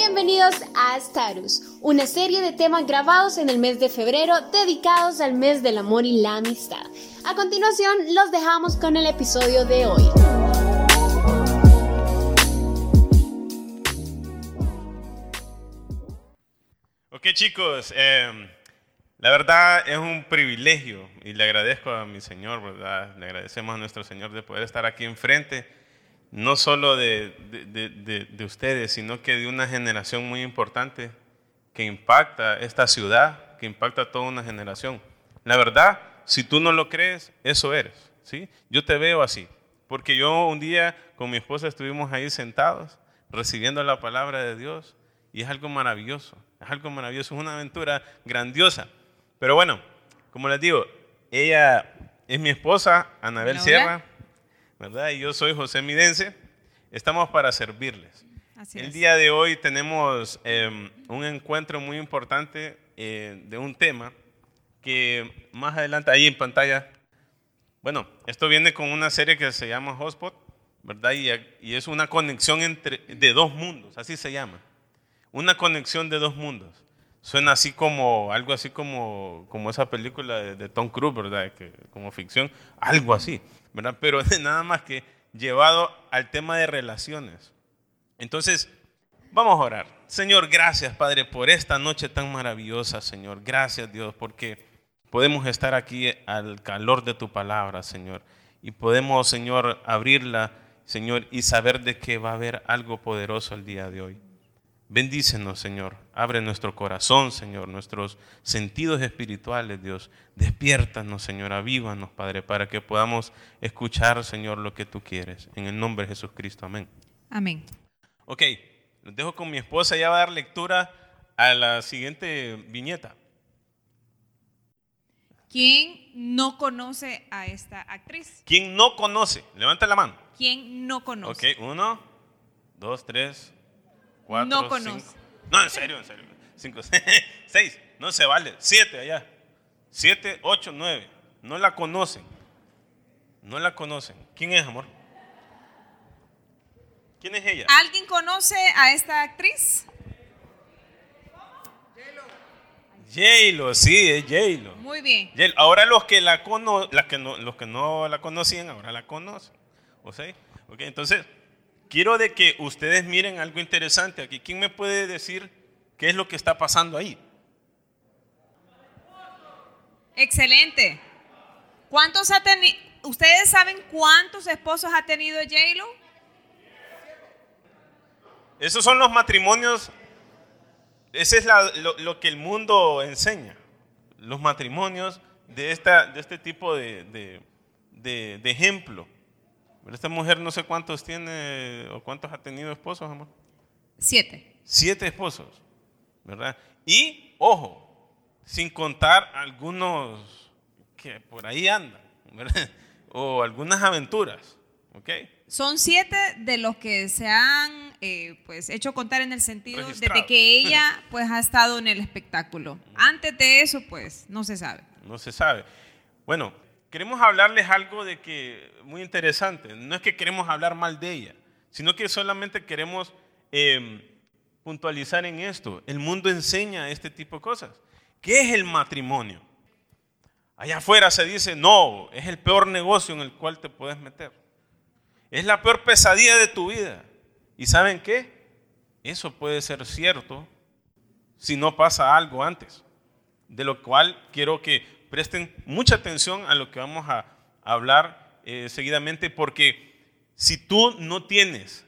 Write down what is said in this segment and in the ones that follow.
Bienvenidos a Starus, una serie de temas grabados en el mes de febrero dedicados al mes del amor y la amistad. A continuación, los dejamos con el episodio de hoy. Ok chicos, em, la verdad es un privilegio y le agradezco a mi Señor. Le agradecemos a nuestro Señor de poder estar aquí enfrente, no solo de, de, ustedes, sino que de una generación muy importante que impacta esta ciudad, que impacta a toda una generación. La verdad, si tú no lo crees, eso eres, ¿sí? Yo te veo así, porque yo un día con mi esposa estuvimos ahí sentados recibiendo la palabra de Dios y es algo maravilloso, es algo maravilloso, es una aventura grandiosa. Pero bueno, como les digo, ella es mi esposa, Anabel Sierra, ¿verdad? Y yo soy José Midense. Estamos para servirles. El día de hoy tenemos em, un encuentro muy importante eh, de un tema que más adelante ahí en pantalla, bueno, esto viene con una serie que se llama Hotspot, ¿verdad? Y, y es una conexión entre, de dos mundos, así se llama. Una conexión de dos mundos. Suena así como, algo así como, como esa película de, Tom Cruise, ¿verdad? Que, como ficción, algo así, ¿verdad? Pero nada más que llevado al tema de relaciones. Entonces, vamos a orar. Señor, gracias, Padre, por esta noche tan maravillosa, Señor. Gracias, Dios, porque podemos estar aquí al calor de tu palabra, Señor. Y podemos, Señor, abrirla, Señor, y saber de que va a haber algo poderoso el día de hoy. Bendícenos, Señor. Abre nuestro corazón, Señor, nuestros sentidos espirituales, Dios. Despiértanos, Señor. Avívanos, Padre, para que podamos escuchar, Señor, lo que tú quieres. En el nombre de Jesucristo. Amén. Amén. Ok, los dejo con mi esposa. Ya va a dar lectura a la siguiente viñeta. ¿Quién no conoce a esta actriz? ¿Quién no conoce? Levanta la mano. ¿Quién no conoce? Ok, uno, dos, tres, no conozco. No, en serio, en serio. Cinco, seis, no se vale. Siete allá. Siete, ocho, nueve. No la conocen. No la conocen. ¿Quién es, amor? ¿Quién es ella? ¿Alguien conoce a esta actriz? J-Lo, sí, es J-Lo. Muy bien. Ahora los que la cono, las que no, los que no la conocían, ahora la conocen. ¿O sea? Okay, entonces, quiero de que ustedes miren algo interesante aquí. ¿Quién me puede decir qué es lo que está pasando ahí? Excelente. ¿Cuántos ha tenido? ¿Ustedes saben cuántos esposos ha tenido J-Lo? Esos son los matrimonios, ese es lo, que el mundo enseña, los matrimonios de, esta, de este tipo de, de ejemplo. Esta mujer no sé cuántos tiene o cuántos ha tenido esposos, amor. Siete. Siete esposos, ¿verdad? Y, ojo, sin contar algunos que por ahí andan, ¿verdad? O algunas aventuras, ¿ok? Son siete de los que se han eh, pues hecho contar en el sentido de que ella pues ha estado en el espectáculo. Antes de eso pues no se sabe. No se sabe. Bueno, queremos hablarles algo de que muy interesante. No es que queremos hablar mal de ella, sino que solamente queremos em, puntualizar en esto. El mundo enseña este tipo de cosas. ¿Qué es el matrimonio? Allá afuera se dice, no, es el peor negocio en el cual te puedes meter. Es la peor pesadilla de tu vida. ¿Y saben qué? Eso puede ser cierto si no pasa algo antes. De lo cual quiero que presten mucha atención a lo que vamos a hablar eh, seguidamente, porque si tú no tienes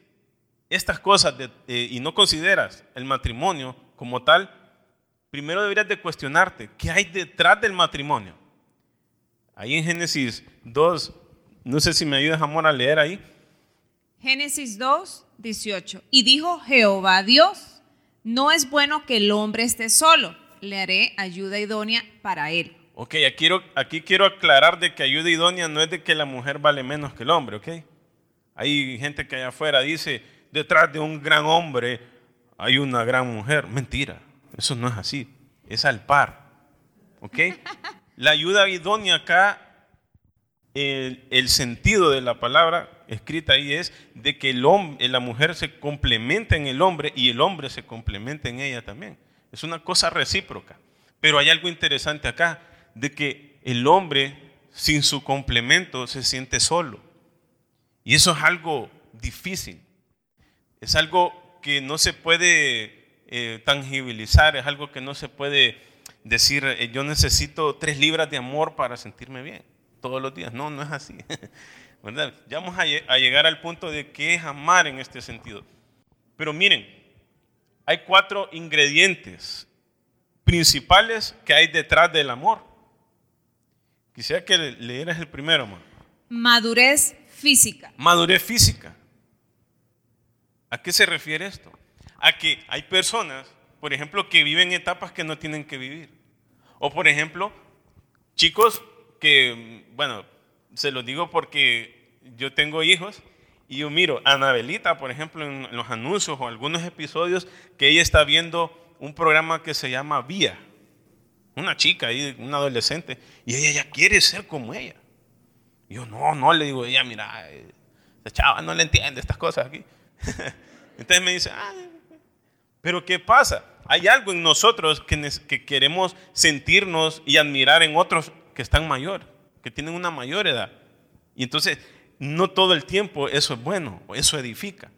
estas cosas eh, y no consideras el matrimonio como tal, primero deberías de cuestionarte, ¿qué hay detrás del matrimonio? Ahí en Génesis 2, no sé si me ayudas, amor, a leer ahí. Génesis 2, 18. Y dijo Jehová Dios, no es bueno que el hombre esté solo, le haré ayuda idónea para él. Ok, aquí quiero, aquí quiero aclarar de que ayuda idónea no es de que la mujer vale menos que el hombre, ok. Hay gente que allá afuera dice, detrás de un gran hombre hay una gran mujer. Mentira, eso no es así, es al par, ok. La ayuda idónea acá, el, sentido de la palabra escrita ahí es de que el hombre, la mujer se complementa en el hombre y el hombre se complementa en ella también. Es una cosa recíproca. Pero hay algo interesante acá, de que el hombre sin su complemento se siente solo. Y eso es algo difícil. Es algo que no se puede eh, tangibilizar, es algo que no se puede decir, eh, yo necesito tres libras de amor para sentirme bien todos los días. No, no es así. Ya vamos a, llegar al punto de qué es amar en este sentido. Pero miren, hay cuatro ingredientes principales que hay detrás del amor. Quisiera que leyeras el primero, Madurez física. Madurez física. ¿A qué se refiere esto? A que hay personas, por ejemplo, que viven etapas que no tienen que vivir. O por ejemplo, chicos que, bueno, se lo digo porque yo tengo hijos y yo miro a Anabelita, por ejemplo, en los anuncios o algunos episodios que ella está viendo un programa que se llama Vía. Una chica ahí, una adolescente, y ella ya quiere ser como ella. Yo, no, no, le digo, ella, mira, esa chava no le entiende estas cosas aquí. Entonces me dice, ah, pero ¿qué pasa? Hay algo en nosotros que, que queremos sentirnos y admirar en otros que están mayores, que tienen una mayor edad. Y entonces, no todo el tiempo eso es bueno, eso edifica.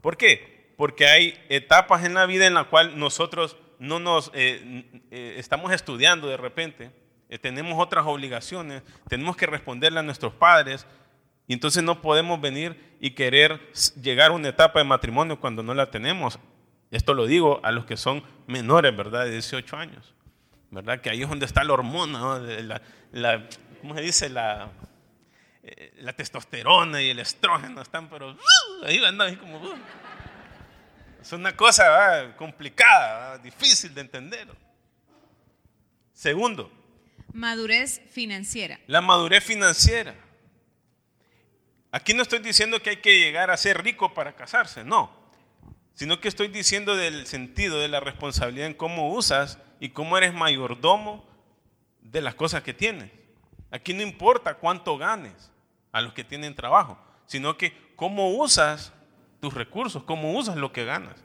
¿Por qué? Porque hay etapas en la vida en la cual nosotros no nos eh, eh, estamos estudiando de repente, eh, tenemos otras obligaciones, tenemos que responderle a nuestros padres, y entonces no podemos venir y querer llegar a una etapa de matrimonio cuando no la tenemos. Esto lo digo a los que son menores, ¿verdad? De 18 años. ¿verdad? Que ahí es donde está la hormona, la, ¿cómo se dice? La, la testosterona y el estrógeno están, pero uh, ahí ahí como... Uh. Es una cosa complicada, difícil de entender. Segundo. Madurez financiera. La madurez financiera. Aquí no estoy diciendo que hay que llegar a ser rico para casarse, no. Sino que estoy diciendo del sentido de la responsabilidad en cómo usas y cómo eres mayordomo de las cosas que tienes. Aquí no importa cuánto ganes a los que tienen trabajo, sino que cómo usas tus recursos, cómo usas lo que ganas.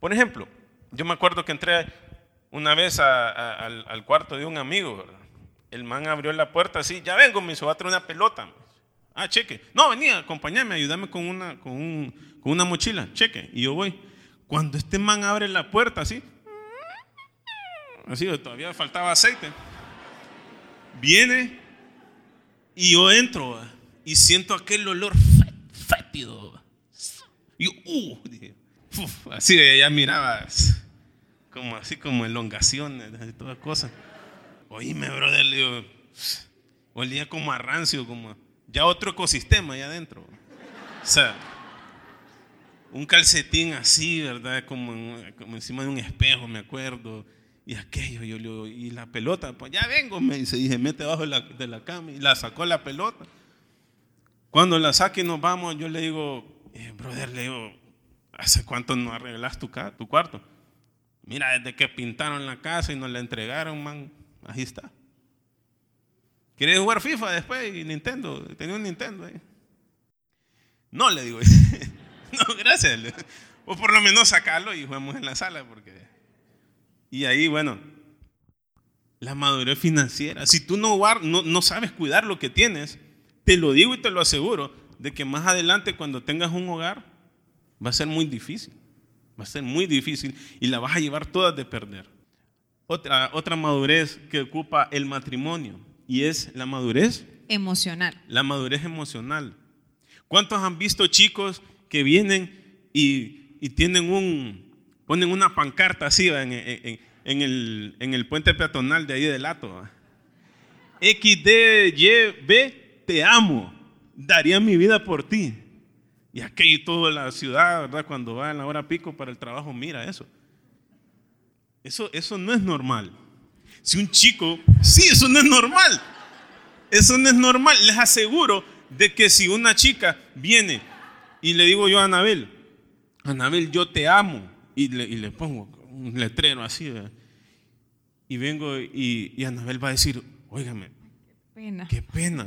Por ejemplo, yo me acuerdo que entré una vez al, cuarto de un amigo, el man abrió la puerta así, ya vengo, me hizo, a traer una pelota. Ah, cheque. No, venía, acompáñame, ayúdame con una, con, con una mochila, cheque. Y yo voy. Cuando este man abre la puerta así, así todavía faltaba aceite. Viene y yo entro y siento aquel olor fétido. Y yo, uh, dije, así ya miraba como así como elongaciones y todas cosas. Oíme, brother, le digo, olía como a rancio, como ya otro ecosistema allá adentro. O sea, un calcetín así, ¿verdad? Como, como encima de un espejo, me acuerdo y aquello, yo le y la pelota, pues ya vengo, me dice, se mete abajo de la, cama y la sacó la pelota. Cuando la saque y nos vamos, yo le digo, eh, brother, le digo, ¿hace cuánto no arreglas tu, tu cuarto? Mira, desde que pintaron la casa y nos la entregaron, man, ahí está. ¿Quieres jugar FIFA después? Y Nintendo, tenía un Nintendo ahí. No, le digo, no, gracias. O por lo menos sacarlo y juguemos en la sala, porque y ahí, bueno, la madurez financiera. Si tú no, no, no sabes cuidar lo que tienes, te lo digo y te lo aseguro, de que más adelante cuando tengas un hogar, va a ser muy difícil. Va a ser muy difícil y la vas a llevar todas de perder. Otra, otra madurez que ocupa el matrimonio y es la madurez emocional. La madurez emocional. ¿Cuántos han visto chicos que vienen y, y tienen un, ponen una pancarta así en, el, en, el, puente peatonal de ahí del Lato. XDYB, te amo, daría mi vida por ti. Y aquí toda la ciudad, ¿verdad? Cuando va en la hora pico para el trabajo, mira eso. Eso, eso no es normal. Si un chico, sí, eso no es normal. Eso no es normal. Les aseguro de que si una chica viene y le digo yo a Anabel, Anabel, yo te amo y le, pongo un letrero así. Y vengo y, y, Anabel va a decir, óigame, qué pena. Qué pena.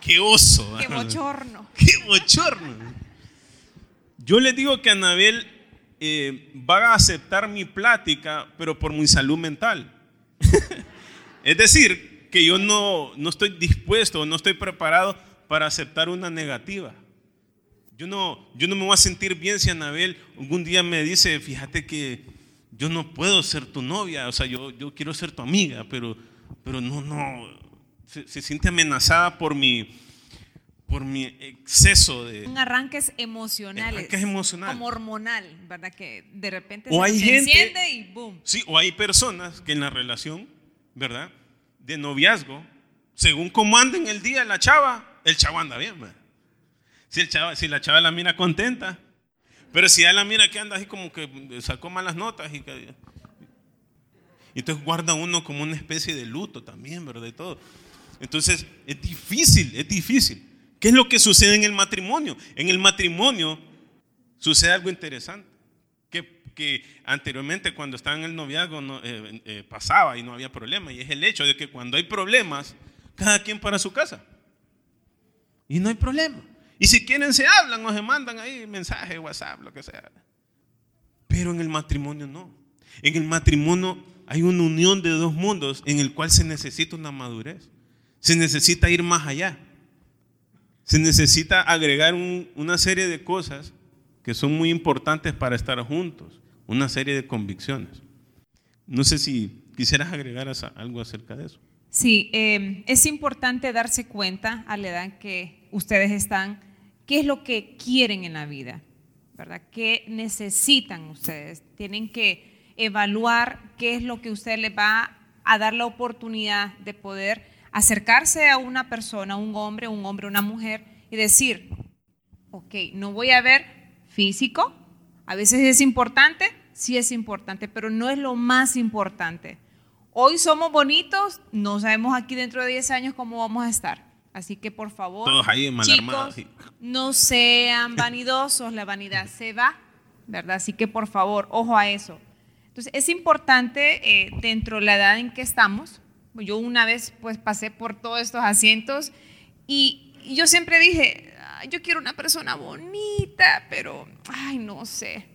Qué oso. Qué bochorno. Qué bochorno. Yo le digo que Anabel eh, va a aceptar mi plática, pero por mi salud mental. es decir, que yo no, no estoy dispuesto, no estoy preparado para aceptar una negativa. Yo no, yo no me voy a sentir bien si Anabel algún día me dice, fíjate que yo no puedo ser tu novia, o sea, yo, yo quiero ser tu amiga, pero, pero no, no, se, siente amenazada por mi, por mi exceso de... Un arranques emocionales. Arranques emocionales. Como hormonal, ¿verdad? Que de repente o se, hay gente, enciende y boom. Sí, o hay personas que en la relación, ¿verdad? De noviazgo, según cómo anda en el día la chava, el chavo anda bien, ¿verdad? Si, el chava, si la chava la mira contenta, pero si ya la mira que anda así como que sacó malas notas y que, entonces guarda uno como una especie de luto también, ¿verdad? Y todo. Entonces es difícil, es difícil. ¿Qué es lo que sucede en el matrimonio? En el matrimonio sucede algo interesante. Que, anteriormente cuando estaba en el noviazgo no, eh, eh, pasaba y no había problema. Y es el hecho de que cuando hay problemas, cada quien para su casa. Y no hay problema. Y si quieren se hablan o se mandan ahí mensajes, WhatsApp, lo que sea. Pero en el matrimonio no. En el matrimonio hay una unión de dos mundos en el cual se necesita una madurez. Se necesita ir más allá. Se necesita agregar una serie de cosas que son muy importantes para estar juntos. Una serie de convicciones. No sé si quisieras agregar algo acerca de eso. Sí, eh, es importante darse cuenta a la edad que ustedes están qué es lo que quieren en la vida, ¿verdad? ¿Qué necesitan ustedes? Tienen que evaluar qué es lo que usted les va a dar la oportunidad de poder acercarse a una persona, un hombre, un hombre, una mujer, y decir, ok, no voy a ver físico, a veces es importante, sí es importante, pero no es lo más importante. Hoy somos bonitos, no sabemos aquí dentro de 10 años cómo vamos a estar. Así que por favor, chicos, no sean vanidosos, la vanidad se va, ¿verdad? Así que por favor, ojo a eso. Entonces es importante eh, dentro de la edad en que estamos. Yo una vez pues pasé por todos estos asientos y, yo siempre dije, yo quiero una persona bonita, pero, ay, no sé.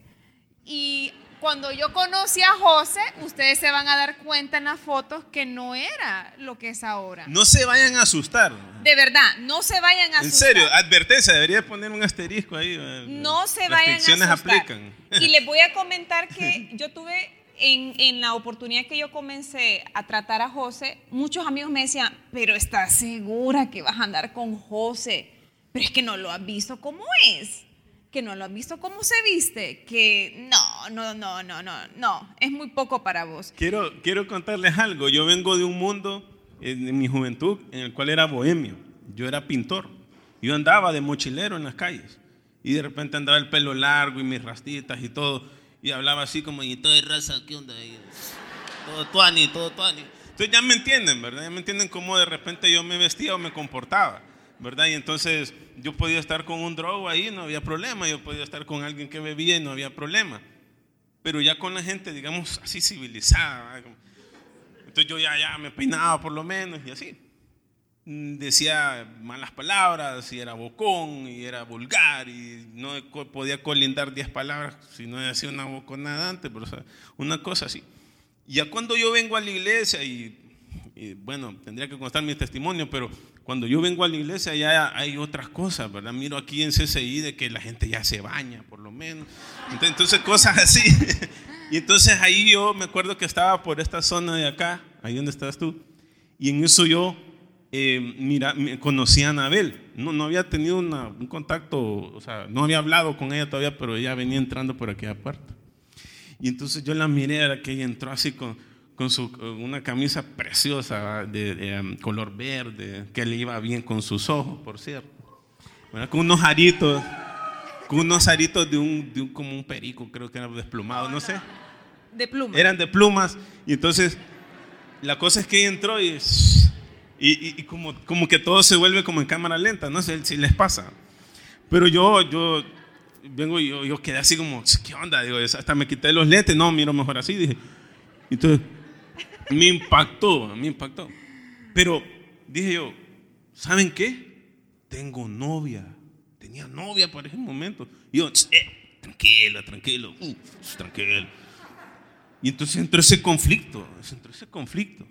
Y cuando yo conocí a José, ustedes se van a dar cuenta en las fotos que no era lo que es ahora. No se vayan a asustar. De verdad, no se vayan a asustar. En serio, advertencia, debería poner un asterisco ahí. Eh, no se vayan a asustar. aplican. Y les voy a comentar que yo tuve en, en, la oportunidad que yo comencé a tratar a José, muchos amigos me decían, pero ¿estás segura que vas a andar con José? Pero es que no lo has visto cómo es que no lo han visto cómo se viste, que no, no, no, no, no, no, es muy poco para vos. Quiero, quiero contarles algo, yo vengo de un mundo en mi juventud en el cual era bohemio, yo era pintor, yo andaba de mochilero en las calles. Y de repente andaba el pelo largo y mis rastitas y todo y hablaba así como, y todo de raza, ¿qué onda? todo tuani, todo tuani. Entonces ya me entienden, ¿verdad? Ya me entienden cómo de repente yo me vestía o me comportaba. ¿verdad? Y entonces yo podía estar con un drogo ahí, no había problema, yo podía estar con alguien que bebía y no había problema. Pero ya con la gente, digamos, así civilizada, entonces yo ya, ya me peinaba por lo menos y así. Mm, decía malas palabras y era bocón y era vulgar y no podía colindar 10 palabras si no hacía una boconada antes, pero una cosa así. Ya cuando yo vengo a la iglesia y, bueno, tendría que constar mi testimonio, pero cuando yo vengo a la iglesia ya hay otras cosas, ¿verdad? Miro aquí en CCI de que la gente ya se baña, por lo menos. Entonces, cosas así. Y entonces ahí yo me acuerdo que estaba por esta zona de acá, ahí donde estás tú, y en eso yo, eh, mira, conocí a Anabel. No, no había tenido un contacto, o sea, no había hablado con ella todavía, pero ella venía entrando por aquella puerta. Y entonces yo la miré, era que ella entró así con con su, una camisa preciosa de, um, color verde, que le iba bien con sus ojos, por cierto. Con unos aritos, con unos aritos de un, de un, como un perico, creo que era desplumado, no sé. De plumas. Eran de plumas. Y entonces, la cosa es que ella entró y, y, y, como, como que todo se vuelve como en cámara lenta, no sé si les pasa. Pero yo, yo vengo y yo, yo quedé así como, ¿qué onda? Digo, hasta me quité los lentes, no, miro mejor así, dije. Entonces, me impactó, me impactó. Pero dije yo, ¿saben qué? tengo novia. Tenía novia para ese momento. Y yo, eh, tranquila, tranquilo, mm, tranquilo. Y entonces entró ese conflicto, entró ese conflicto.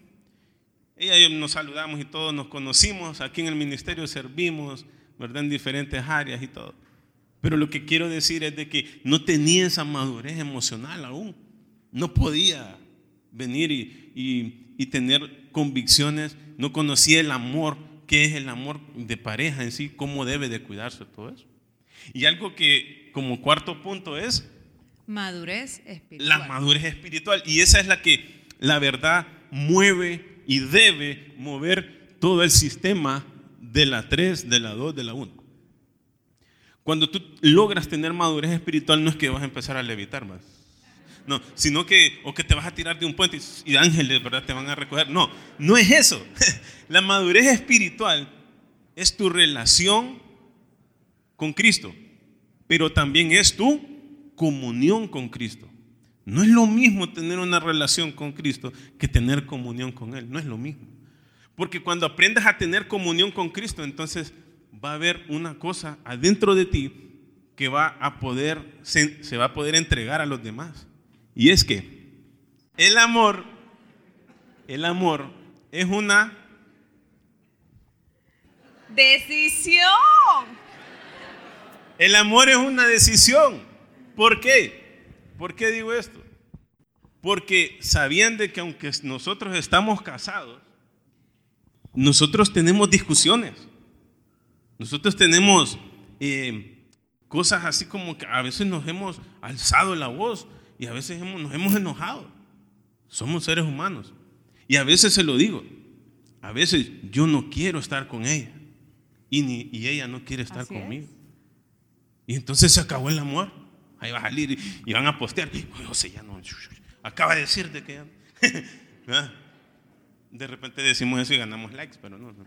Ella y yo nos saludamos y todos nos conocimos, aquí en el ministerio servimos, ¿verdad? En diferentes áreas y todo. Pero lo que quiero decir es de que no tenía esa madurez emocional aún. No podía venir y, y tener convicciones, no conocía el amor, qué es el amor de pareja en sí, cómo debe de cuidarse todo eso. Y algo que como cuarto punto es madurez espiritual. La madurez espiritual. Y esa es la que la verdad mueve y debe mover todo el sistema de la 3, de la 2, de la 1. Cuando tú logras tener madurez espiritual no es que vas a empezar a levitar más. No, sino que, o que te vas a tirar de un puente y, ángeles, ¿verdad? Te van a recoger. No, no es eso. La madurez espiritual es tu relación con Cristo, pero también es tu comunión con Cristo. No es lo mismo tener una relación con Cristo que tener comunión con Él. No es lo mismo. Porque cuando aprendas a tener comunión con Cristo, entonces va a haber una cosa adentro de ti que va a poder, se va a poder entregar a los demás. Y es que el amor, el amor es una decisión. El amor es una decisión. ¿Por qué? ¿Por qué digo esto? Porque sabían de que aunque nosotros estamos casados, nosotros tenemos discusiones. Nosotros tenemos eh, cosas así como que a veces nos hemos alzado la voz y a veces nos hemos enojado. Somos seres humanos. Y a veces se lo digo. A veces yo no quiero estar con ella. Y, ni, y ella no quiere estar conmigo. Y entonces se acabó el amor. Ahí va a salir y, van a postear. José ya no. Acaba de decirte que ya. ¿Ah? De repente decimos eso y ganamos likes, pero no, no.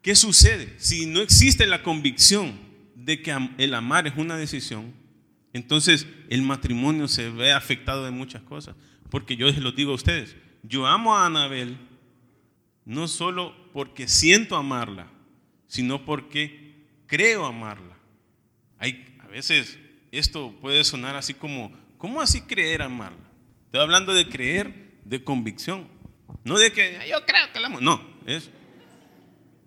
¿Qué sucede? Si no existe la convicción de que el amar es una decisión, entonces el matrimonio se ve afectado de muchas cosas. Porque yo les lo digo a ustedes, yo amo a Anabel no solo porque siento amarla, sino porque creo amarla. Hay, a veces esto puede sonar así como, ¿cómo así creer amarla? Estoy hablando de creer, de convicción. No de que yo creo que la amo. No, es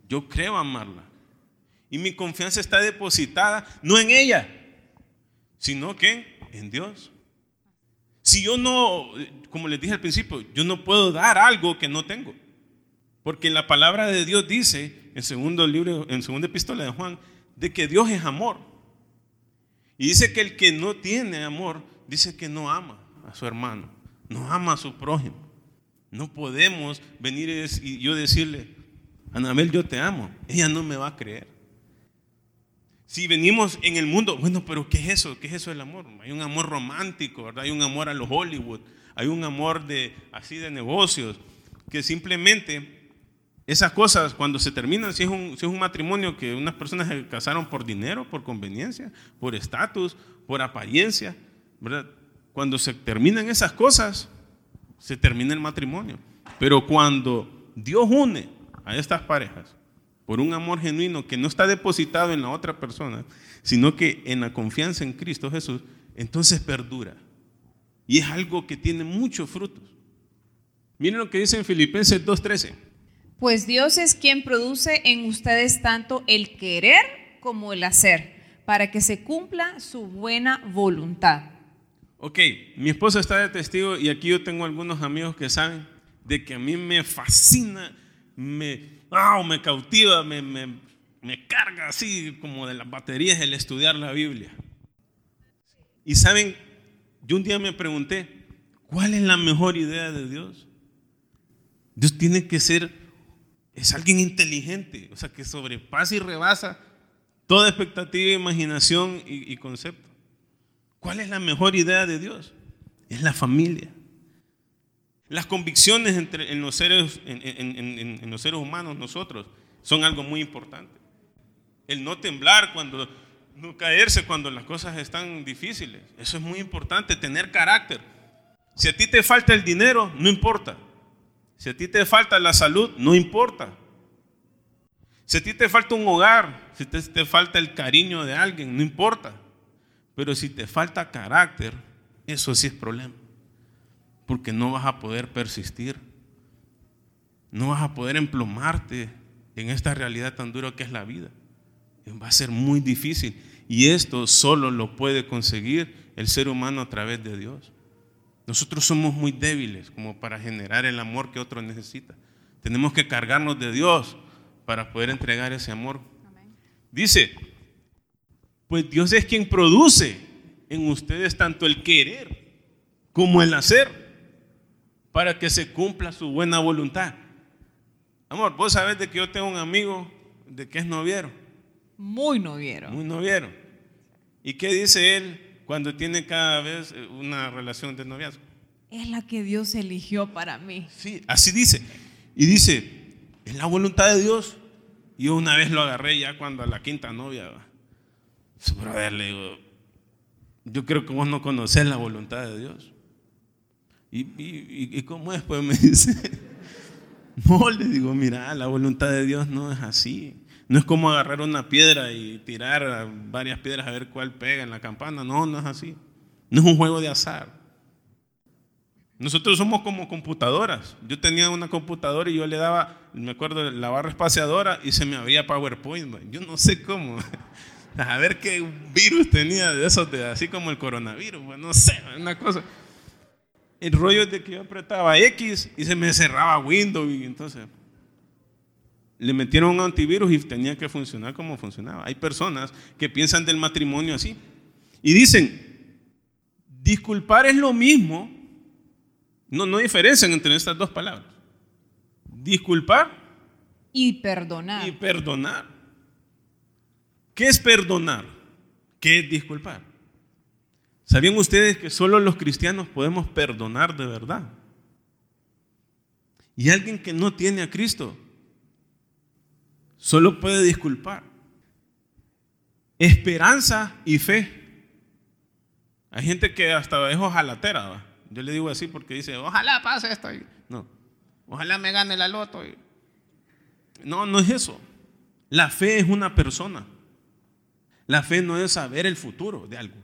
yo creo amarla. Y mi confianza está depositada no en ella, sino que en Dios. Si yo no, como les dije al principio, yo no puedo dar algo que no tengo. Porque la palabra de Dios dice, en segundo libro, en segunda epístola de Juan, de que Dios es amor. Y dice que el que no tiene amor, dice que no ama a su hermano, no ama a su prójimo. No podemos venir y yo decirle, Anabel, yo te amo. Ella no me va a creer. Si venimos en el mundo, bueno, pero ¿qué es eso? ¿Qué es eso del amor? Hay un amor romántico, ¿verdad? Hay un amor a los Hollywood, hay un amor de así de negocios, que simplemente esas cosas cuando se terminan, si es un, matrimonio que unas personas se casaron por dinero, por conveniencia, por estatus, por apariencia, ¿verdad? Cuando se terminan esas cosas, se termina el matrimonio. Pero cuando Dios une a estas parejas, por un amor genuino que no está depositado en la otra persona, sino que en la confianza en Cristo Jesús, entonces perdura. Y es algo que tiene muchos frutos. Miren lo que dice en Filipenses 2.13. Pues Dios es quien produce en ustedes tanto el querer como el hacer, para que se cumpla su buena voluntad. Ok, mi esposa está de testigo y aquí yo tengo algunos amigos que saben de que a mí me fascina, me, me cautiva, me, me, carga así como de las baterías el estudiar la Biblia. Y saben, yo un día me pregunté, ¿cuál es la mejor idea de Dios? Dios tiene que ser, es alguien inteligente, o sea, que sobrepasa y rebasa toda expectativa, imaginación y, concepto. ¿Cuál es la mejor idea de Dios? Es la familia. Las convicciones entre, en, los seres, en, los seres humanos, nosotros, son algo muy importante. El no temblar cuando, no caerse cuando las cosas están difíciles. Eso es muy importante, tener carácter. Si a ti te falta el dinero, no importa. Si a ti te falta la salud, no importa. Si a ti te falta un hogar, si te, falta el cariño de alguien, no importa. Pero si te falta carácter, eso sí es problema. Porque no vas a poder persistir. No vas a poder emplomarte en esta realidad tan dura que es la vida. Va a ser muy difícil. Y esto solo lo puede conseguir el ser humano a través de Dios. Nosotros somos muy débiles como para generar el amor que otro necesita. Tenemos que cargarnos de Dios para poder entregar ese amor. Dice, pues Dios es quien produce en ustedes tanto el querer como el hacer para que se cumpla su buena voluntad. Amor, vos sabés de que yo tengo un amigo de que es noviero. Muy noviero. Muy noviero. ¿Y qué dice él cuando tiene cada vez eh, una relación de noviazgo? Es la que Dios eligió para mí. Sí, así dice. Y dice, es la voluntad de Dios. Yo una vez lo agarré ya cuando a la quinta novia. Su brother le digo, yo creo que vos no conocés la voluntad de Dios. ¿Y, y, y cómo es? Pues me dice, no, le digo, mira, la voluntad de Dios no es así. No es como agarrar una piedra y tirar varias piedras a ver cuál pega en la campana. No, no es así. No es un juego de azar. Nosotros somos como computadoras. Yo tenía una computadora y yo le daba, me acuerdo, la barra espaciadora y se me abría PowerPoint. Yo no sé cómo. A ver qué virus tenía de esos, así como el coronavirus. No sé, una cosa. El rollo es de que yo apretaba X y se me cerraba Windows y entonces le metieron un antivirus y tenía que funcionar como funcionaba. Hay personas que piensan del matrimonio así y dicen, disculpar es lo mismo, no, no diferencian entre estas dos palabras. Disculpar y perdonar. Y perdonar. ¿Qué es perdonar? ¿Qué es disculpar? ¿Sabían ustedes que solo los cristianos podemos perdonar de verdad? Y alguien que no tiene a Cristo solo puede disculpar. Esperanza y fe. Hay gente que hasta es ojalatera. Yo le digo así porque dice, ojalá pase esto. No, ojalá me gane la loto. No, no es eso. La fe es una persona. La fe no es saber el futuro de algo.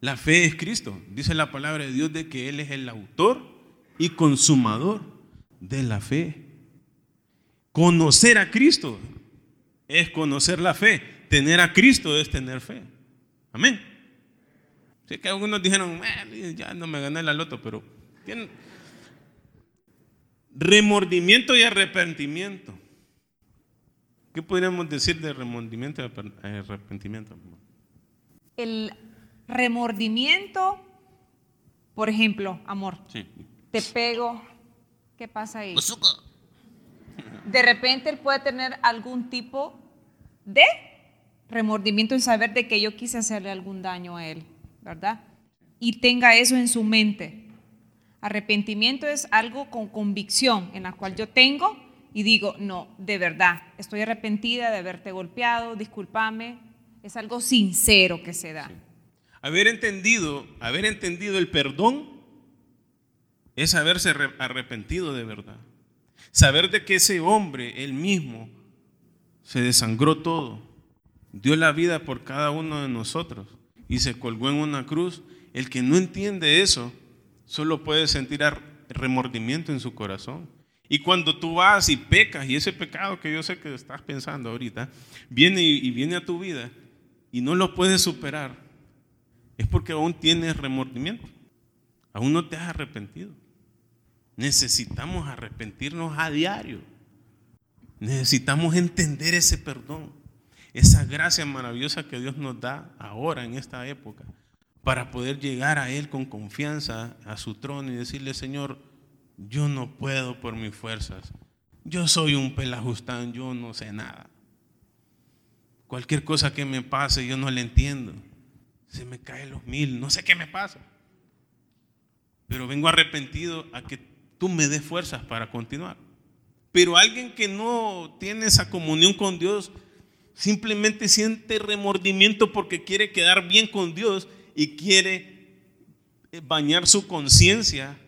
La fe es Cristo. Dice la palabra de Dios de que Él es el autor y consumador de la fe. Conocer a Cristo es conocer la fe. Tener a Cristo es tener fe. Amén. Sé que algunos dijeron, ya no me gané la loto, pero tienen remordimiento y arrepentimiento. ¿Qué podríamos decir de remordimiento y arrepentimiento? El remordimiento, por ejemplo, amor, te pego, ¿qué pasa ahí? De repente él puede tener algún tipo de remordimiento en saber de que yo quise hacerle algún daño a él, ¿verdad? Y tenga eso en su mente. Arrepentimiento es algo con convicción en la cual yo tengo y digo, no, de verdad, estoy arrepentida de haberte golpeado, discúlpame. Es algo sincero que se da. Haber entendido, haber entendido el perdón es haberse arrepentido de verdad. Saber de que ese hombre, él mismo, se desangró todo, dio la vida por cada uno de nosotros y se colgó en una cruz. El que no entiende eso, solo puede sentir remordimiento en su corazón. Y cuando tú vas y pecas, y ese pecado que yo sé que estás pensando ahorita, viene y viene a tu vida y no lo puedes superar, es porque aún tienes remordimiento. Aún no te has arrepentido. Necesitamos arrepentirnos a diario. Necesitamos entender ese perdón, esa gracia maravillosa que Dios nos da ahora en esta época, para poder llegar a Él con confianza a su trono y decirle, Señor, yo no puedo por mis fuerzas. Yo soy un pelajustán, yo no sé nada. Cualquier cosa que me pase, yo no le entiendo. Se me caen los mil, no sé qué me pasa. Pero vengo arrepentido a que tú me des fuerzas para continuar. Pero alguien que no tiene esa comunión con Dios simplemente siente remordimiento porque quiere quedar bien con Dios y quiere eh, bañar su conciencia,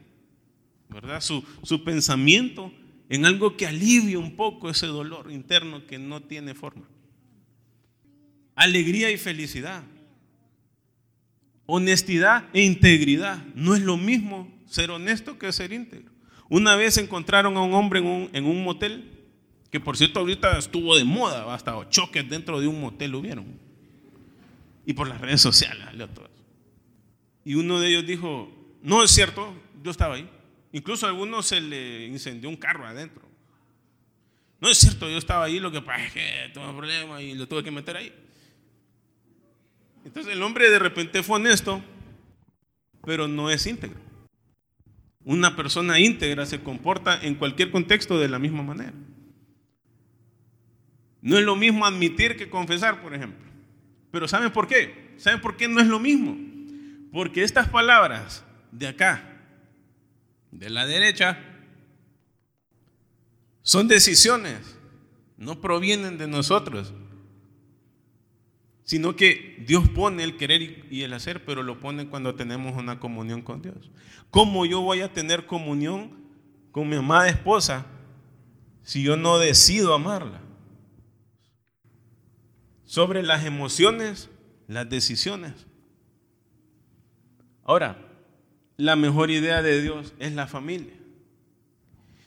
¿verdad? Su, su pensamiento en algo que alivie un poco ese dolor interno que no tiene forma. Alegría y felicidad. Honestidad e integridad. No es lo mismo ser honesto que ser íntegro. Una vez encontraron a un hombre en un, en un motel, que por cierto ahorita estuvo de moda, hasta choques dentro de un motel hubieron. Y por las redes sociales, Y uno de ellos dijo, no es cierto, yo estaba ahí. Incluso a algunos se le incendió un carro adentro. No es cierto, yo estaba ahí, lo que pasa tuve problema y lo tuve que meter ahí. Entonces el hombre de repente fue honesto, pero no es íntegro. Una persona íntegra se comporta en cualquier contexto de la misma manera. No es lo mismo admitir que confesar, por ejemplo. Pero ¿saben por qué? ¿Saben por qué no es lo mismo? Porque estas palabras de acá, de la derecha, son decisiones, no provienen de nosotros, sino que Dios pone el querer y el hacer, pero lo pone cuando tenemos una comunión con Dios. ¿Cómo yo voy a tener comunión con mi amada esposa si yo no decido amarla? Sobre las emociones, las decisiones. Ahora, la mejor idea de Dios es la familia.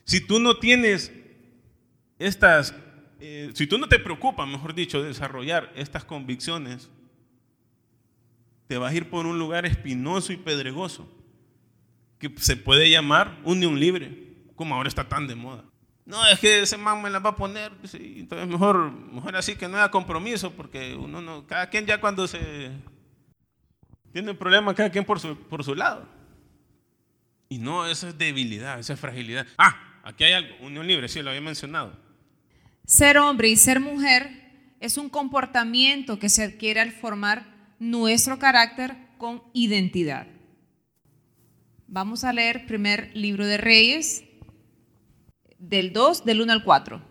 Si tú no tienes estas eh, si tú no te preocupas, mejor dicho, de desarrollar estas convicciones, te vas a ir por un lugar espinoso y pedregoso, que se puede llamar unión libre, como ahora está tan de moda. No, es que ese man me la va a poner, entonces mejor, mejor así que no haya compromiso, porque uno no, cada quien ya cuando se tiene un problema, cada quien por su, por su lado. Y no, eso es debilidad, esa es fragilidad. Ah, aquí hay algo, unión libre, sí, lo había mencionado. Ser hombre y ser mujer es un comportamiento que se adquiere al formar nuestro carácter con identidad. Vamos a leer primer libro de Reyes, del 2, del 1 al 4.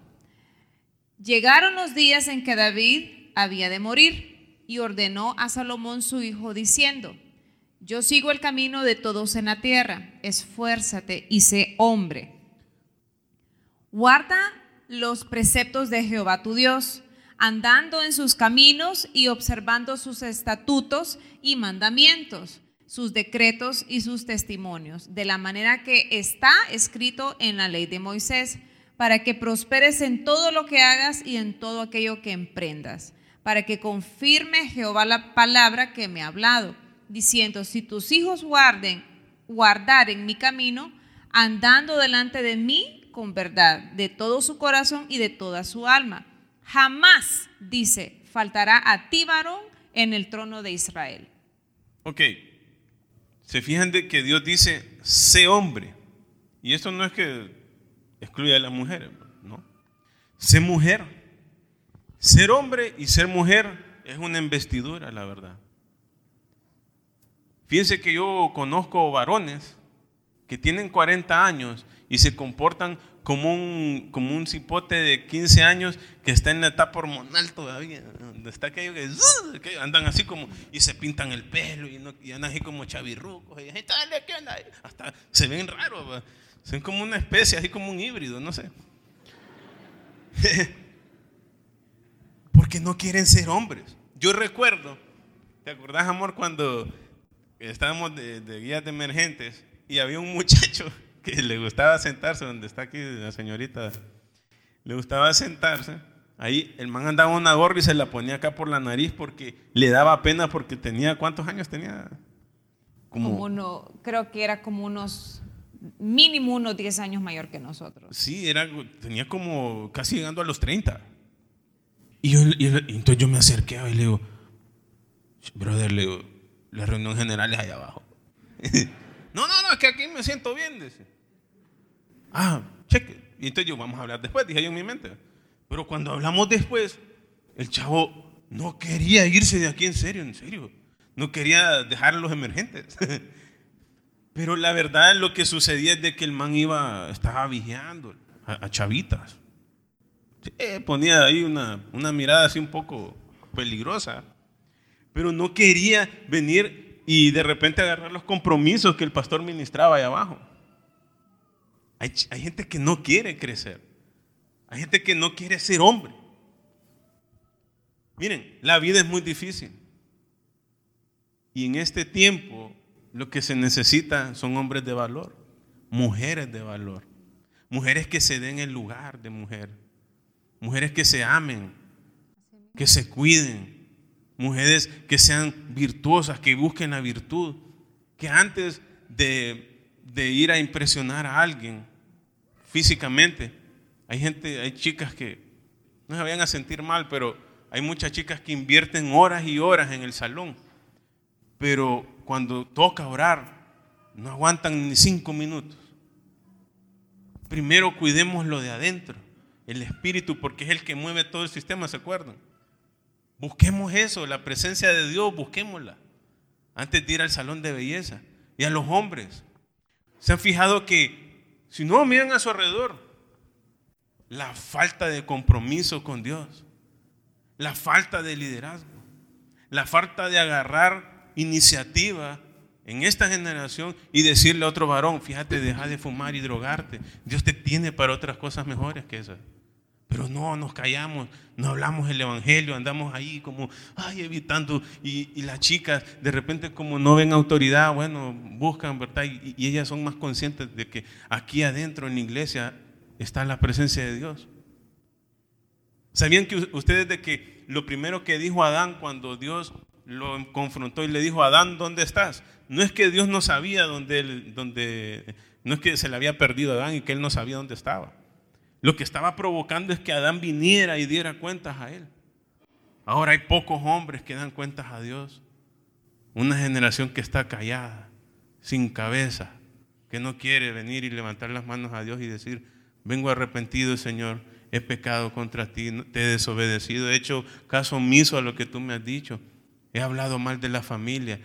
Llegaron los días en que David había de morir y ordenó a Salomón su hijo diciendo, yo sigo el camino de todos en la tierra, esfuérzate y sé hombre. Guarda los preceptos de Jehová tu Dios, andando en sus caminos y observando sus estatutos y mandamientos, sus decretos y sus testimonios, de la manera que está escrito en la ley de Moisés, para que prosperes en todo lo que hagas y en todo aquello que emprendas, para que confirme Jehová la palabra que me ha hablado, diciendo, si tus hijos guarden, guardar en mi camino, andando delante de mí con verdad, de todo su corazón y de toda su alma. Jamás, dice, faltará a ti varón en el trono de Israel. Ok, se fijan de que Dios dice, sé hombre. Y esto no es que excluya a las mujeres, no. Sé mujer. Ser hombre y ser mujer es una investidura, la verdad. Fíjense que yo conozco varones que tienen 40 años y se comportan como un, como un cipote de 15 años que está en la etapa hormonal todavía, donde está aquello que, andan así como y se pintan el pelo y, andan así como chavirrucos y hasta se ven raros, ven como una especie, así como un híbrido, no sé. Porque no quieren ser hombres. Yo recuerdo, ¿te acordás, amor, cuando estábamos de, de guías de emergentes y había un muchacho que le gustaba sentarse, donde está aquí la señorita, le gustaba sentarse. Ahí el man andaba una gorra y se la ponía acá por la nariz porque le daba pena porque tenía, ¿cuántos años tenía? Como, uno, creo que era como unos, mínimo unos 10 años mayor que nosotros. Sí, era, tenía como casi llegando a los 30. Y, yo, y entonces yo me acerqué y le digo, brother, le digo, la reunión general es allá abajo. no, no, no, es que aquí me siento bien, dice. Ah, cheque. Y entonces yo, vamos a hablar después, dije yo en mi mente. Pero cuando hablamos después, el chavo no quería irse de aquí en serio, en serio. No quería dejar a los emergentes. Pero la verdad lo que sucedía es de que el man iba, estaba vigiando a, chavitas. ponía ahí una, una mirada así un poco peligrosa. Pero no quería venir y de repente agarrar los compromisos que el pastor ministraba ahí abajo. Hay, gente que no quiere crecer. Hay gente que no quiere ser hombre. Miren, la vida es muy difícil. Y en este tiempo lo que se necesita son hombres de valor, mujeres de valor, mujeres que se den el lugar de mujer, mujeres que se amen, que se cuiden, mujeres que sean virtuosas, que busquen la virtud, que antes de, de ir a impresionar a alguien físicamente, hay gente, hay chicas que no se vayan a sentir mal, pero hay muchas chicas que invierten horas y horas en el salón, pero cuando toca orar, no aguantan ni cinco minutos. Primero cuidemos lo de adentro, el espíritu, porque es el que mueve todo el sistema, ¿se acuerdan? Busquemos eso, la presencia de Dios, busquémosla, antes de ir al salón de belleza. Y a los hombres, ¿se han fijado que si no miran a su alrededor, la falta de compromiso con Dios, la falta de liderazgo, la falta de agarrar iniciativa en esta generación y decirle a otro varón, fíjate, deja de fumar y drogarte. Dios te tiene para otras cosas mejores que esas. Pero no, nos callamos, no hablamos el Evangelio, andamos ahí como, ay, evitando. Y, las chicas, de repente, como no ven autoridad, bueno, buscan, ¿verdad? Y, ellas son más conscientes de que aquí adentro en la iglesia está la presencia de Dios. ¿Sabían que ustedes de que lo primero que dijo Adán cuando Dios lo confrontó y le dijo, Adán, ¿dónde estás? No es que Dios no sabía dónde, dónde, no es que se le había perdido a Adán y que él no sabía dónde estaba. Lo que estaba provocando es que Adán viniera y diera cuentas a él. Ahora hay pocos hombres que dan cuentas a Dios. Una generación que está callada, sin cabeza, que no quiere venir y levantar las manos a Dios y decir, vengo arrepentido, Señor, he pecado contra ti, te he desobedecido, he hecho caso omiso a lo que tú me has dicho. He hablado mal de la familia.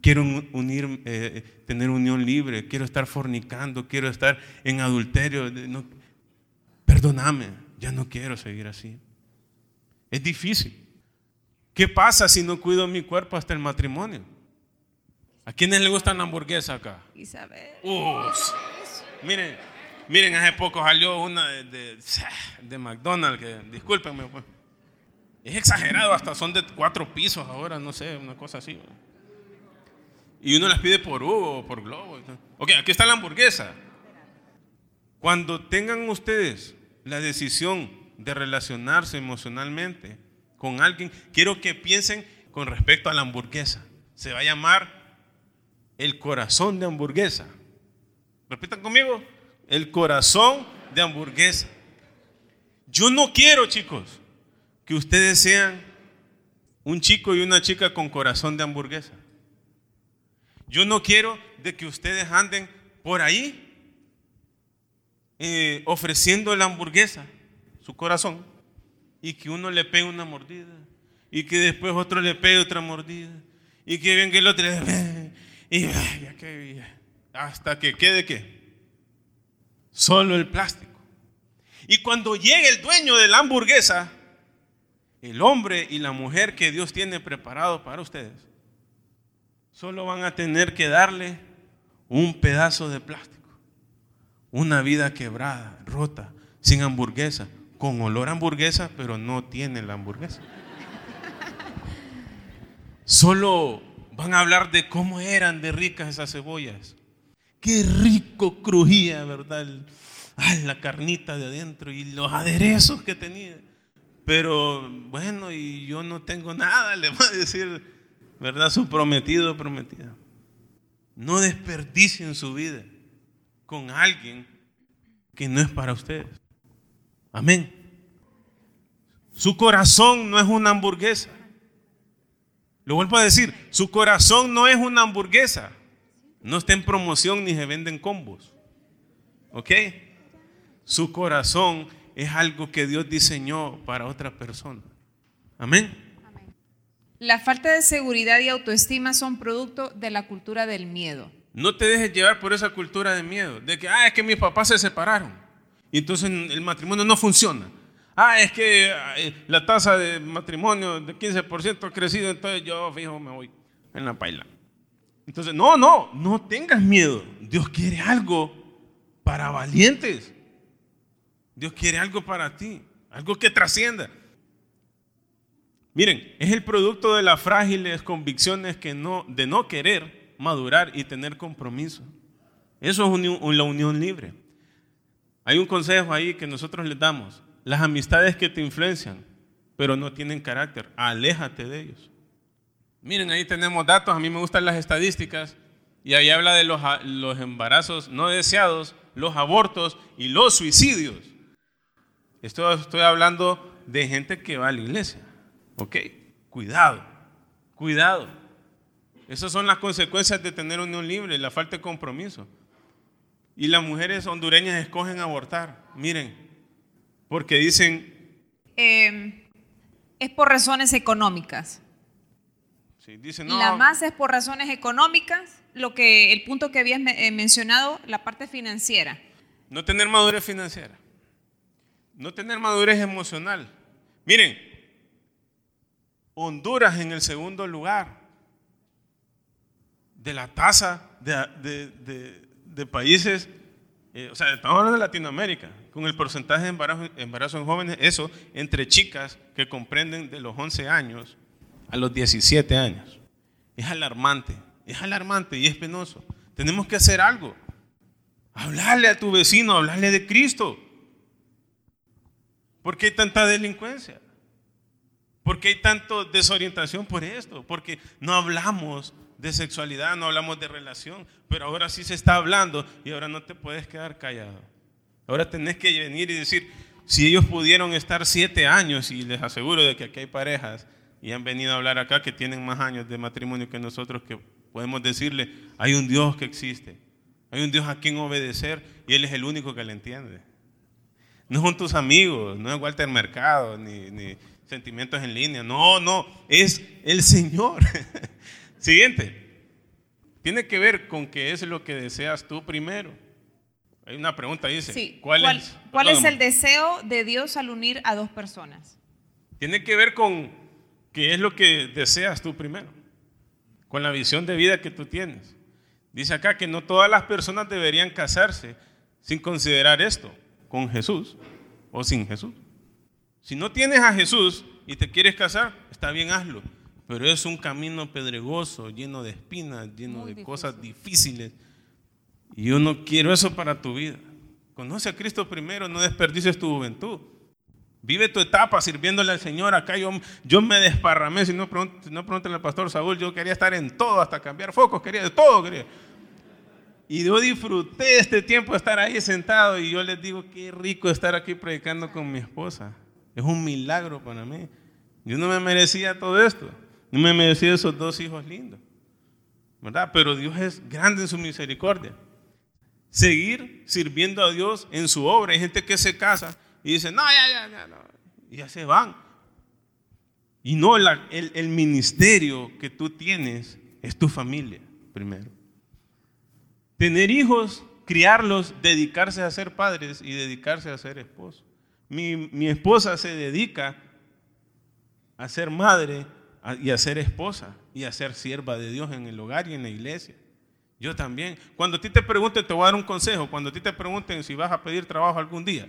Quiero unir, eh, tener unión libre. Quiero estar fornicando. Quiero estar en adulterio. Perdóname, ya no quiero seguir así. Es difícil. ¿Qué pasa si no cuido mi cuerpo hasta el matrimonio? ¿A quiénes le gustan la hamburguesa acá? Isabel. miren, miren, hace poco salió una de, de, McDonald's, que discúlpenme, pues. Es exagerado, hasta son de cuatro pisos ahora, no sé, una cosa así. Y uno las pide por Hugo o por Globo. Ok, aquí está la hamburguesa. Cuando tengan ustedes la decisión de relacionarse emocionalmente con alguien, quiero que piensen con respecto a la hamburguesa. Se va a llamar el corazón de hamburguesa. Repitan conmigo, el corazón de hamburguesa. Yo no quiero, chicos, que ustedes sean un chico y una chica con corazón de hamburguesa. Yo no quiero de que ustedes anden por ahí eh, ofreciendo la hamburguesa, su corazón, y que uno le pegue una mordida, y que después otro le pegue otra mordida, y que venga el otro y hasta que quede que solo el plástico. Y cuando llegue el dueño de la hamburguesa, el hombre y la mujer que Dios tiene preparado para ustedes, solo van a tener que darle un pedazo de plástico, una vida quebrada, rota, sin hamburguesa, con olor a hamburguesa, pero no tiene la hamburguesa. Solo van a hablar de cómo eran de ricas esas cebollas. Qué rico crujía, ¿verdad? la carnita de adentro y los aderezos que tenía. Pero bueno, y yo no tengo nada, le va a decir, ¿verdad? Su prometido prometida. No desperdicien su vida con alguien que no es para ustedes. Amén. Su corazón no es una hamburguesa. Lo vuelvo a decir, su corazón no es una hamburguesa. No está en promoción ni se venden combos. ¿Ok? Su corazón es algo que Dios diseñó para otra persona. Amén. La falta de seguridad y autoestima son producto de la cultura del miedo. No te dejes llevar por esa cultura de miedo, de que, ah, es que mis papás se separaron y entonces el matrimonio no funciona. Ah, es que la tasa de matrimonio de 15% ha crecido, entonces yo, fijo, me voy en la paila. Entonces, no, no, no tengas miedo. Dios quiere algo para valientes. Dios quiere algo para ti, algo que trascienda. Miren, es el producto de las frágiles convicciones que no, de no querer madurar y tener compromiso. Eso es la unión libre. Hay un consejo ahí que nosotros les damos. Las amistades que te influencian, pero no tienen carácter, aléjate de ellos. Miren, ahí tenemos datos, a mí me gustan las estadísticas, y ahí habla de los, los embarazos no deseados, los abortos y los suicidios. Esto estoy hablando de gente que va a la iglesia. ¿Ok? Cuidado, cuidado. Esas son las consecuencias de tener unión libre, la falta de compromiso. Y las mujeres hondureñas escogen abortar. Miren, porque dicen... Em, es por razones económicas. Sí, dicen, no, la más es por razones económicas, lo que el punto que habías eh, mencionado, la parte financiera. No tener madurez financiera. No tener madurez emocional. Miren, Honduras en el segundo lugar de la tasa de, países, eh, o sea, estamos hablando de Latinoamérica, con el porcentaje de embarazo, embarazo en jóvenes, eso entre chicas que comprenden de los 11 años a los 17 años. Es alarmante, es alarmante y es penoso. Tenemos que hacer algo. Hablarle a tu vecino, hablarle de Cristo. ¿Por qué hay tanta delincuencia? ¿Por qué hay tanta desorientación por esto? Porque no hablamos de sexualidad, no hablamos de relación, pero ahora sí se está hablando y ahora no te puedes quedar callado. Ahora tenés que venir y decir, si ellos pudieron estar siete años, y les aseguro de que aquí hay parejas y han venido a hablar acá que tienen más años de matrimonio que nosotros, que podemos decirle, hay un Dios que existe, hay un Dios a quien obedecer y Él es el único que le entiende. No son tus amigos, no es Walter Mercado, ni, ni sentimientos en línea. No, no, es el Señor. Siguiente. Tiene que ver con qué es lo que deseas tú primero. Hay una pregunta, dice. ¿Cuál, es, ¿cuál es el deseo de Dios al unir a dos personas? Tiene que ver con qué es lo que deseas tú primero. Con la visión de vida que tú tienes. Dice acá que no todas las personas deberían casarse sin considerar esto, con Jesús o sin Jesús. Si no tienes a Jesús y te quieres casar, está bien, hazlo. Pero es un camino pedregoso, lleno de espinas, lleno de cosas difíciles. Y yo no quiero eso para tu vida. Conoce a Cristo primero, no desperdices tu juventud. Vive tu etapa sirviéndole al Señor. Acá yo, yo me desparramé. Si no, no pregúntale al pastor Saúl, yo quería estar en todo, hasta cambiar focos, quería de todo. Quería. Y yo disfruté este tiempo de estar ahí sentado. Y yo les digo, qué rico estar aquí predicando con mi esposa. Es un milagro para mí. Yo no me merecía todo esto. No me merecía esos dos hijos lindos. ¿Verdad? Pero Dios es grande en su misericordia. Seguir sirviendo a Dios en su obra. Hay gente que se casa y dice, no, ya, ya, ya, no. Y ya se van. Y no, el, el ministerio que tú tienes es tu familia, primero. Tener hijos, criarlos, dedicarse a ser padres y dedicarse a ser esposos. Mi, esposa se dedica a ser madre y a ser esposa y a ser sierva de Dios en el hogar y en la iglesia. Yo también. Cuando a ti te pregunten, te voy a dar un consejo. Cuando a ti te pregunten si vas a pedir trabajo algún día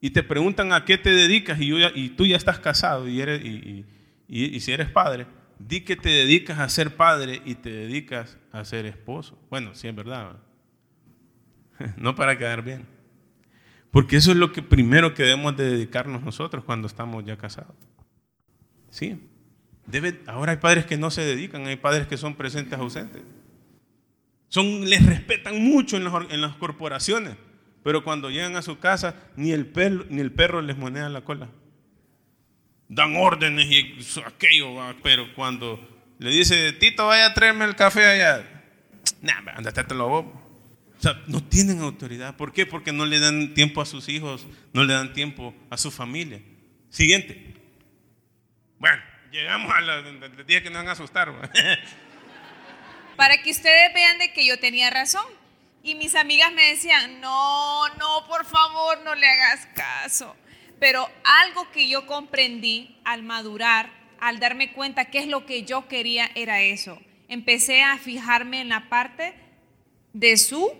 y te preguntan a qué te dedicas y, tú ya estás casado y, si eres padre, di que te dedicas a ser padre y te dedicas a ser esposo. Bueno, sí es verdad. No para quedar bien. Porque eso es lo que primero que debemos de dedicarnos nosotros cuando estamos ya casados. Sí. Ahora hay padres que no se dedican, hay padres que son presentes ausentes. Son, les respetan mucho en las, en las corporaciones, pero cuando llegan a su casa ni el, perro, ni el perro les moneda la cola. Dan órdenes y aquello, pero cuando le dice, Tito, vaya a traerme el café allá, nah, andate te lo bobo sea, no tienen autoridad. ¿Por qué? Porque no le dan tiempo a sus hijos, no le dan tiempo a su familia. Siguiente. Bueno, llegamos a la día que nos van a asustar. Para que ustedes vean de que yo tenía razón. Y mis amigas me decían, no, no, por favor, no le hagas caso. Pero algo que yo comprendí al madurar, al darme cuenta qué es lo que yo quería, era eso. Empecé a fijarme en la parte de su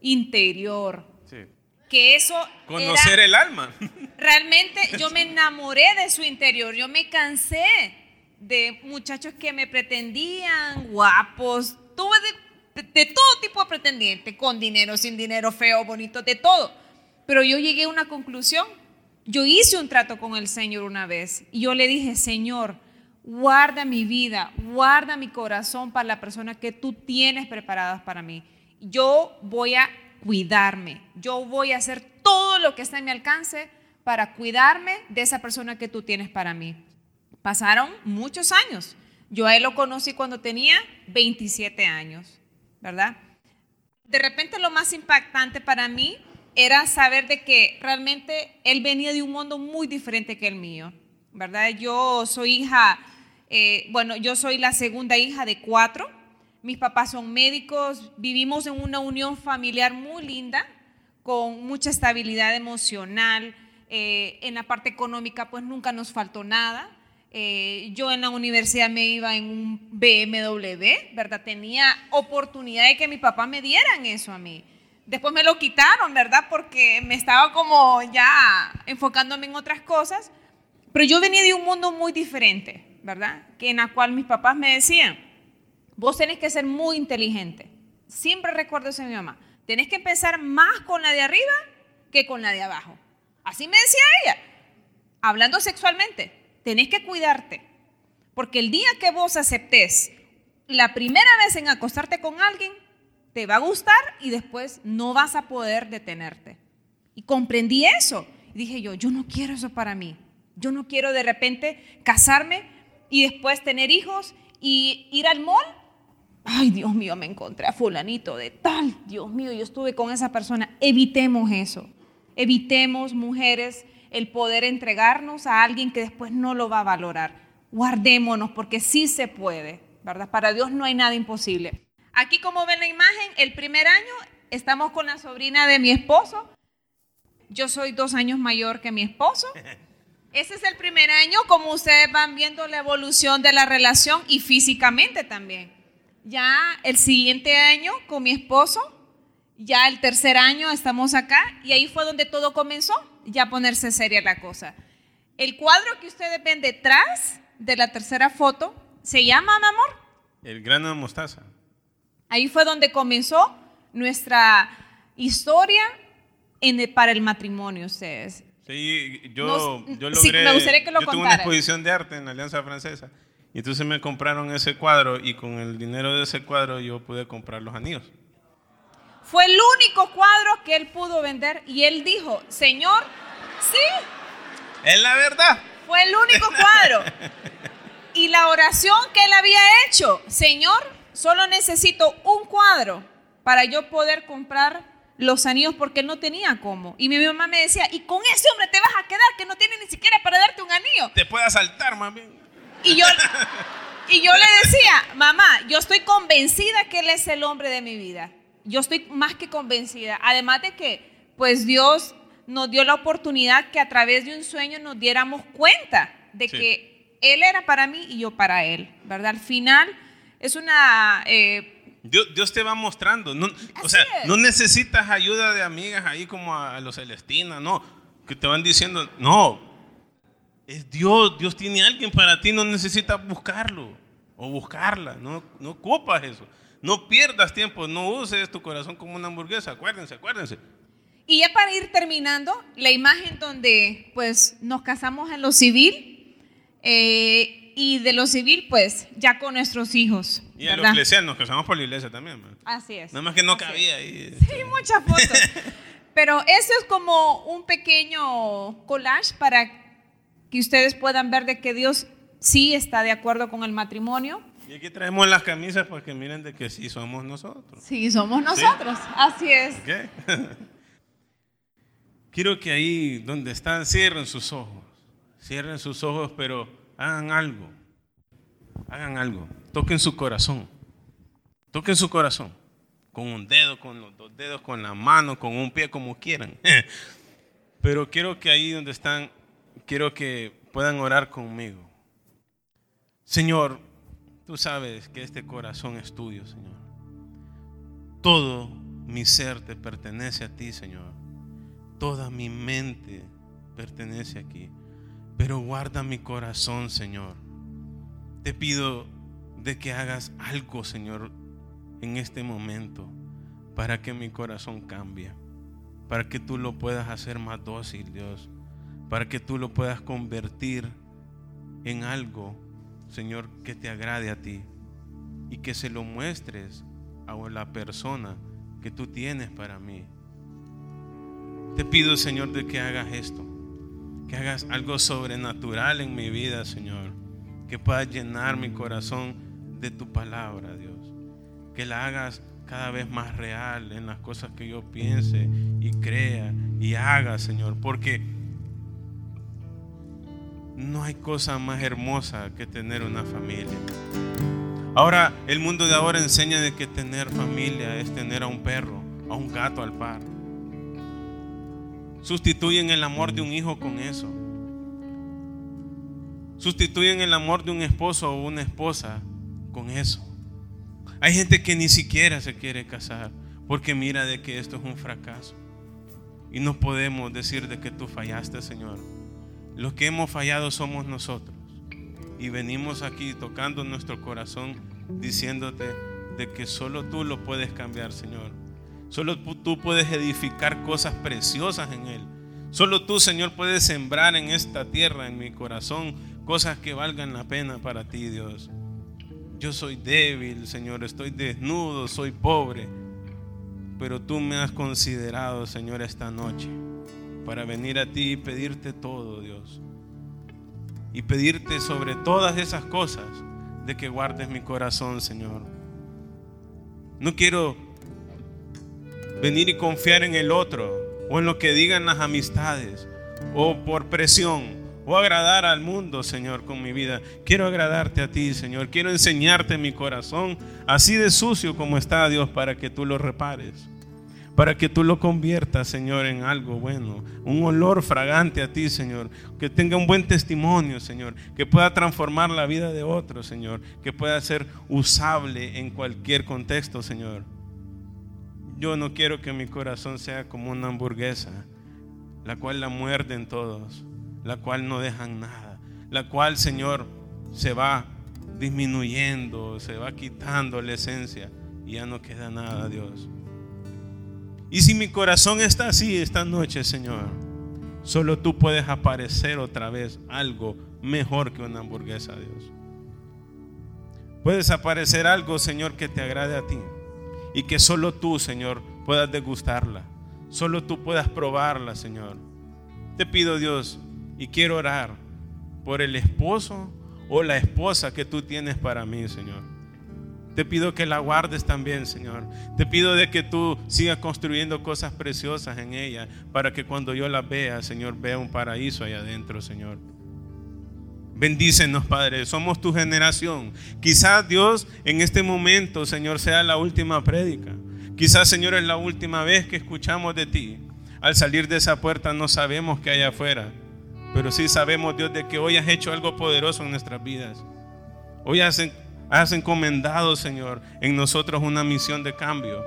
interior. Que eso Conocer era- el alma. realmente yo me enamoré de su interior. Yo me cansé de muchachos que me pretendían, guapos. Tuve de, de todo tipo de pretendientes, con dinero, sin dinero, feo, bonito, de todo. Pero yo llegué a una conclusión. Yo hice un trato con el Señor una vez y yo le dije, Señor, guarda mi vida, guarda mi corazón para la persona que tú tienes preparadas para mí. Yo voy a cuidarme, yo voy a hacer todo lo que está en mi alcance para cuidarme de esa persona que tú tienes para mí. Pasaron muchos años. Yo a él lo conocí cuando tenía 27 años, ¿verdad? De repente lo más impactante para mí era saber de que realmente él venía de un mundo muy diferente que el mío, ¿verdad? Yo soy hija, eh, bueno, yo soy la segunda hija de cuatro. Mis papás son médicos, vivimos en una unión familiar muy linda, con mucha estabilidad emocional. eh, en la parte económica, pues nunca nos faltó nada. Eh, yo en la universidad me iba en un BMW, ¿verdad? Tenía oportunidad de que mi papá me dieran eso a mí. Después me lo quitaron, ¿verdad? Porque me estaba como ya enfocándome en otras cosas. Pero yo venía de un mundo muy diferente, ¿verdad? Que en la cual mis papás me decían, vos tenés que ser muy inteligente. Siempre recuerdo eso de mi mamá. Tenés que empezar más con la de arriba que con la de abajo. Así me decía ella. Hablando sexualmente, tenés que cuidarte. Porque el día que vos aceptes la primera vez en acostarte con alguien, te va a gustar y después no vas a poder detenerte. Y comprendí eso. Y dije yo, yo no quiero eso para mí. Yo no quiero de repente casarme y después tener hijos y ir al mall. Ay, Dios mío, me encontré a fulanito de tal. Dios mío, yo estuve con esa persona. Evitemos eso. Evitemos, mujeres, el poder entregarnos a alguien que después no lo va a valorar. Guardémonos porque sí se puede, ¿verdad? Para Dios no hay nada imposible. Aquí como ven la imagen, el primer año estamos con la sobrina de mi esposo. Yo soy dos años mayor que mi esposo. Ese es el primer año, como ustedes van viendo la evolución de la relación y físicamente también. Ya el siguiente año con mi esposo, ya el tercer año estamos acá y ahí fue donde todo comenzó, ya ponerse seria la cosa. El cuadro que ustedes ven detrás de la tercera foto se llama, mi amor, El grano de mostaza. Ahí fue donde comenzó nuestra historia en el- para el matrimonio, ustedes. Sí, yo, Nos- yo sí, logré. me gustaría que lo yo tuve una exposición de arte en la Alianza Francesa. Y entonces me compraron ese cuadro y con el dinero de ese cuadro yo pude comprar los anillos. Fue el único cuadro que él pudo vender y él dijo, Señor, sí, Es la verdad. fue el único cuadro. Y la oración que él había hecho, Señor, solo necesito un cuadro para yo poder comprar los anillos porque él no tenía cómo. Y mi mamá me decía, y con ese hombre te vas a quedar que no tiene ni siquiera para darte un anillo. Te puede asaltar, bien. Y yo, y yo le decía, mamá, yo estoy convencida que Él es el hombre de mi vida. Yo estoy más que convencida. Además de que, pues Dios nos dio la oportunidad que a través de un sueño nos diéramos cuenta de Sí. que Él era para mí y yo para Él, ¿verdad? Al final es una... eh, Dios, Dios te va mostrando. No, o sea, es. no necesitas ayuda de amigas ahí como a, a los Celestina, no. Que te van diciendo, no. Es Dios, Dios tiene alguien para ti, no necesitas buscarlo o buscarla, no, no ocupas eso. No pierdas tiempo, no uses tu corazón como una hamburguesa, acuérdense, acuérdense. Y ya para ir terminando, la imagen donde pues nos casamos en lo civil eh, y de lo civil pues ya con nuestros hijos. Y a los ¿verdad? eclesianos, nos casamos por la iglesia también. man. Así es. Nada más que no cabía ahí. Sí, muchas fotos. Pero eso es como un pequeño collage para que ustedes puedan ver de que Dios sí está de acuerdo con el matrimonio. Y aquí traemos las camisas para que miren de que sí somos nosotros. Sí, somos nosotros. Así es. Quiero que ahí donde están cierren sus ojos. Cierren sus ojos, pero hagan algo. Hagan algo. Toquen su corazón. Toquen su corazón. Con un dedo, con los dos dedos, con la mano, con un pie, como quieran. Pero quiero que ahí donde están, quiero que puedan orar conmigo. Señor, tú sabes que este corazón es tuyo, Señor. Todo mi ser te pertenece a ti, Señor. Toda mi mente pertenece aquí. Pero guarda mi corazón, Señor. Te pido de que hagas algo, Señor, en este momento para que mi corazón cambie. Para que tú lo puedas hacer más dócil, Dios. Para que tú lo puedas convertir en algo, Señor, que te agrade a ti. Y que se lo muestres a la persona que tú tienes para mí. Te pido, Señor, de que hagas esto, que hagas algo sobrenatural en mi vida, Señor, que puedas llenar mi corazón de tu palabra, Dios, que la hagas cada vez más real en las cosas que yo piense y crea y haga, Señor, porque no hay cosa más hermosa que tener una familia. Ahora, el mundo de ahora enseña de que tener familia es tener a un perro, a un gato al par. Sustituyen el amor de un hijo con eso. Sustituyen el amor de un esposo o una esposa con eso. Hay gente que ni siquiera se quiere casar porque mira de que esto es un fracaso. Y no podemos decir de que tú fallaste, Señor. Los que hemos fallado somos nosotros y venimos aquí tocando nuestro corazón diciéndote de que solo tú lo puedes cambiar, Señor. Solo tú puedes edificar cosas preciosas en Él. Solo tú, Señor, puedes sembrar en esta tierra, en mi corazón, cosas que valgan la pena para ti, Dios. Yo soy débil, Señor, estoy desnudo, soy pobre. Pero tú me has considerado, Señor, esta noche para venir a ti y pedirte todo, Dios y pedirte sobre todas esas cosas de que guardes mi corazón, Señor. No quiero venir y confiar en el otro o en lo que digan las amistades o por presión o agradar al mundo, Señor, con mi vida. Quiero agradarte a ti, Señor. Quiero enseñarte mi corazón así de sucio como está, Dios, para que tú lo repares para que tú lo conviertas, Señor, en algo bueno, un olor fragante a ti, Señor, que tenga un buen testimonio, Señor, que pueda transformar la vida de otros, Señor, que pueda ser usable en cualquier contexto, Señor. Yo no quiero que mi corazón sea como una hamburguesa, la cual la muerden todos, la cual no dejan nada, la cual, Señor, se va disminuyendo, se va quitando la esencia y ya no queda nada, Dios. Y si mi corazón está así esta noche, Señor, solo tú puedes aparecer otra vez algo mejor que una hamburguesa, Dios. Puedes aparecer algo, Señor, que te agrade a ti. Y que solo tú, Señor, puedas degustarla. Solo tú puedas probarla, Señor. Te pido, Dios, y quiero orar por el esposo o la esposa que tú tienes para mí, Señor. Te pido que la guardes también, Señor. Te pido de que tú sigas construyendo cosas preciosas en ella para que cuando yo la vea, Señor, vea un paraíso allá adentro, Señor. Bendícenos, Padre. Somos tu generación. Quizás Dios en este momento, Señor, sea la última prédica. Quizás, Señor, es la última vez que escuchamos de ti. Al salir de esa puerta no sabemos qué hay afuera. Pero sí sabemos, Dios, de que hoy has hecho algo poderoso en nuestras vidas. Hoy has has encomendado, Señor, en nosotros una misión de cambio,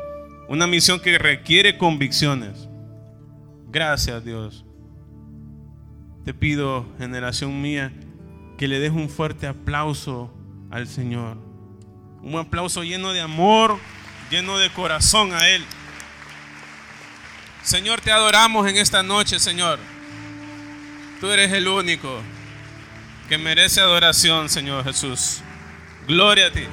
una misión que requiere convicciones. Gracias, Dios. Te pido, generación mía, que le des un fuerte aplauso al Señor. Un aplauso lleno de amor, lleno de corazón a Él. Señor, te adoramos en esta noche, Señor. Tú eres el único que merece adoración, Señor Jesús. Gloria a ti.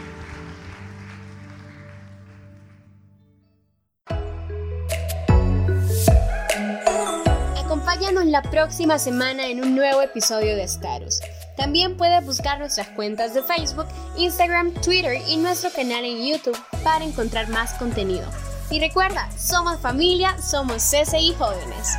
Acompáñanos la próxima semana en un nuevo episodio de Status. También puedes buscar nuestras cuentas de Facebook, Instagram, Twitter y nuestro canal en YouTube para encontrar más contenido. Y recuerda, somos familia, somos CCI Jóvenes.